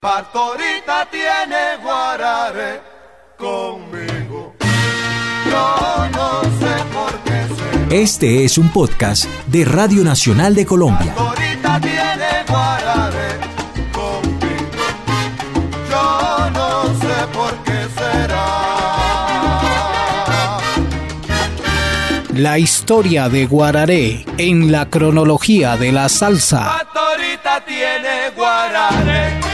Pastorita tiene guarare conmigo. Yo no sé por qué se... Este es un podcast de Radio Nacional de Colombia. Pastorita tiene guarare conmigo. Yo no sé por qué será. La historia de Guararé en la cronología de la salsa. Pastorita tiene guarare.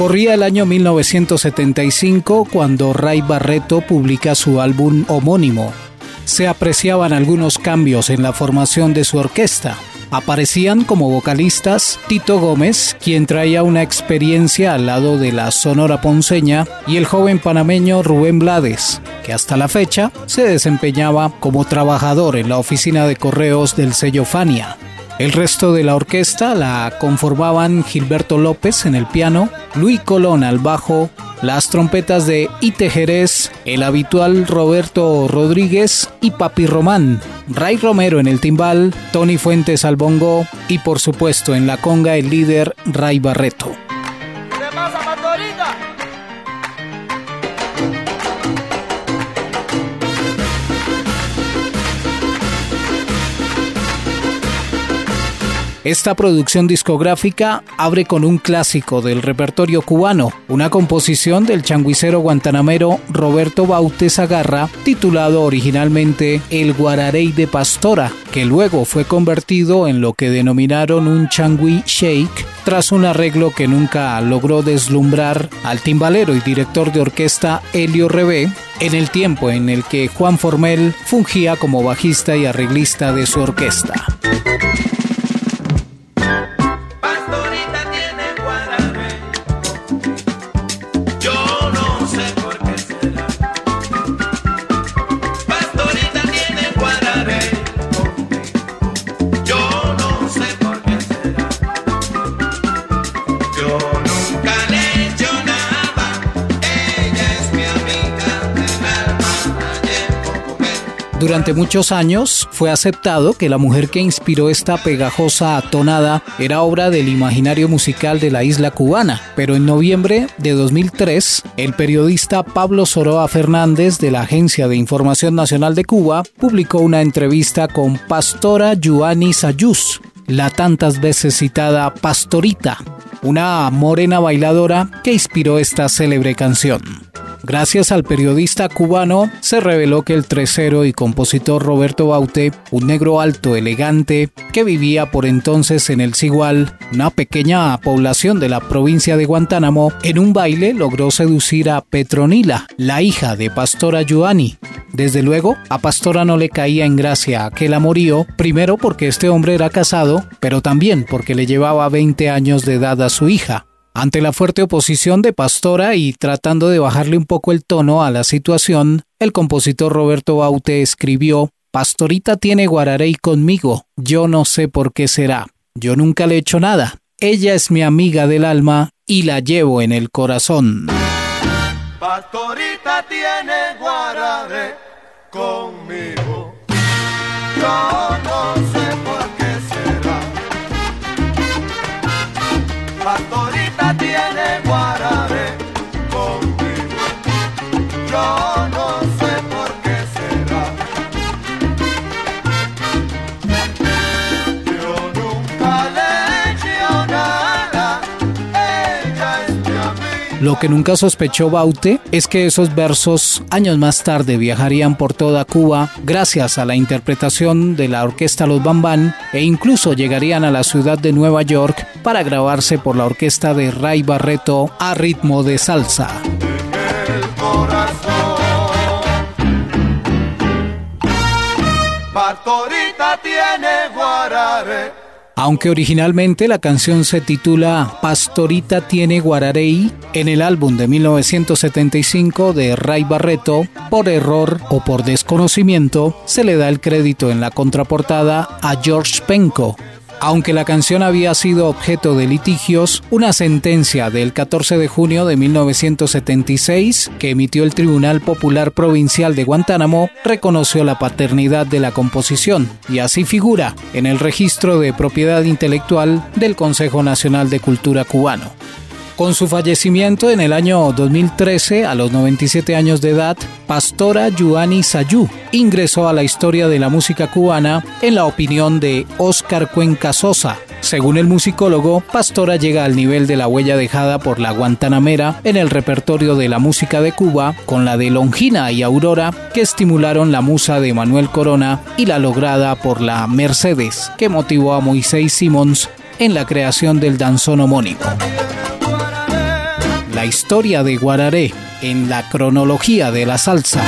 Corría el año 1975 cuando Ray Barreto publica su álbum homónimo. Se apreciaban algunos cambios en la formación de su orquesta. Aparecían como vocalistas Tito Gómez, quien traía una experiencia al lado de la Sonora Ponceña, y el joven panameño Rubén Blades, que hasta la fecha se desempeñaba como trabajador en la oficina de correos del sello Fania. El resto de la orquesta la conformaban Gilberto López en el piano, Luis Colón al bajo, las trompetas de Ite Jerez, el habitual Roberto Rodríguez y Papi Román, Ray Romero en el timbal, Tony Fuentes al bongo y por supuesto en la conga el líder Ray Barreto. Esta producción discográfica abre con un clásico del repertorio cubano, una composición del changuicero guantanamero Roberto Bautez Agarra, titulado originalmente El Guararey de Pastora, que luego fue convertido en lo que denominaron un changui shake tras un arreglo que nunca logró deslumbrar al timbalero y director de orquesta Helio Rebé en el tiempo en el que Juan Formel fungía como bajista y arreglista de su orquesta. Durante muchos años fue aceptado que la mujer que inspiró esta pegajosa tonada era obra del imaginario musical de la isla cubana, pero en noviembre de 2003, el periodista Pablo Soroa Fernández de la Agencia de Información Nacional de Cuba publicó una entrevista con Pastora Yuani Sayus, la tantas veces citada Pastorita, una morena bailadora que inspiró esta célebre canción. Gracias al periodista cubano, se reveló que el tresero y compositor Roberto Baute, un negro alto, elegante, que vivía por entonces en el Cigual, una pequeña población de la provincia de Guantánamo, en un baile logró seducir a Petronila, la hija de Pastora Giovanni. Desde luego, a Pastora no le caía en gracia aquel amorío, primero porque este hombre era casado, pero también porque le llevaba 20 años de edad a su hija. Ante la fuerte oposición de Pastora y tratando de bajarle un poco el tono a la situación, el compositor Roberto Baute escribió Pastorita tiene guararey conmigo, yo no sé por qué será. Yo nunca le he hecho nada. Ella es mi amiga del alma y la llevo en el corazón. Pastorita tiene guararé conmigo. Yo no sé por Pastorita tiene guarare conmigo. Yo Lo que nunca sospechó Baute es que esos versos años más tarde viajarían por toda Cuba gracias a la interpretación de la orquesta Los Bambán e incluso llegarían a la ciudad de Nueva York para grabarse por la orquesta de Ray Barreto a ritmo de salsa. tiene aunque originalmente la canción se titula Pastorita tiene Guararey, en el álbum de 1975 de Ray Barreto, por error o por desconocimiento, se le da el crédito en la contraportada a George Penco, aunque la canción había sido objeto de litigios, una sentencia del 14 de junio de 1976 que emitió el Tribunal Popular Provincial de Guantánamo reconoció la paternidad de la composición y así figura en el registro de propiedad intelectual del Consejo Nacional de Cultura cubano. Con su fallecimiento en el año 2013, a los 97 años de edad, Pastora Yuani Sayú ingresó a la historia de la música cubana en la opinión de Oscar Cuenca Sosa. Según el musicólogo, Pastora llega al nivel de la huella dejada por la Guantanamera en el repertorio de la música de Cuba, con la de Longina y Aurora, que estimularon la musa de Manuel Corona, y la lograda por la Mercedes, que motivó a Moisés Simons en la creación del danzón homónico. La historia de Guararé en la cronología de la salsa.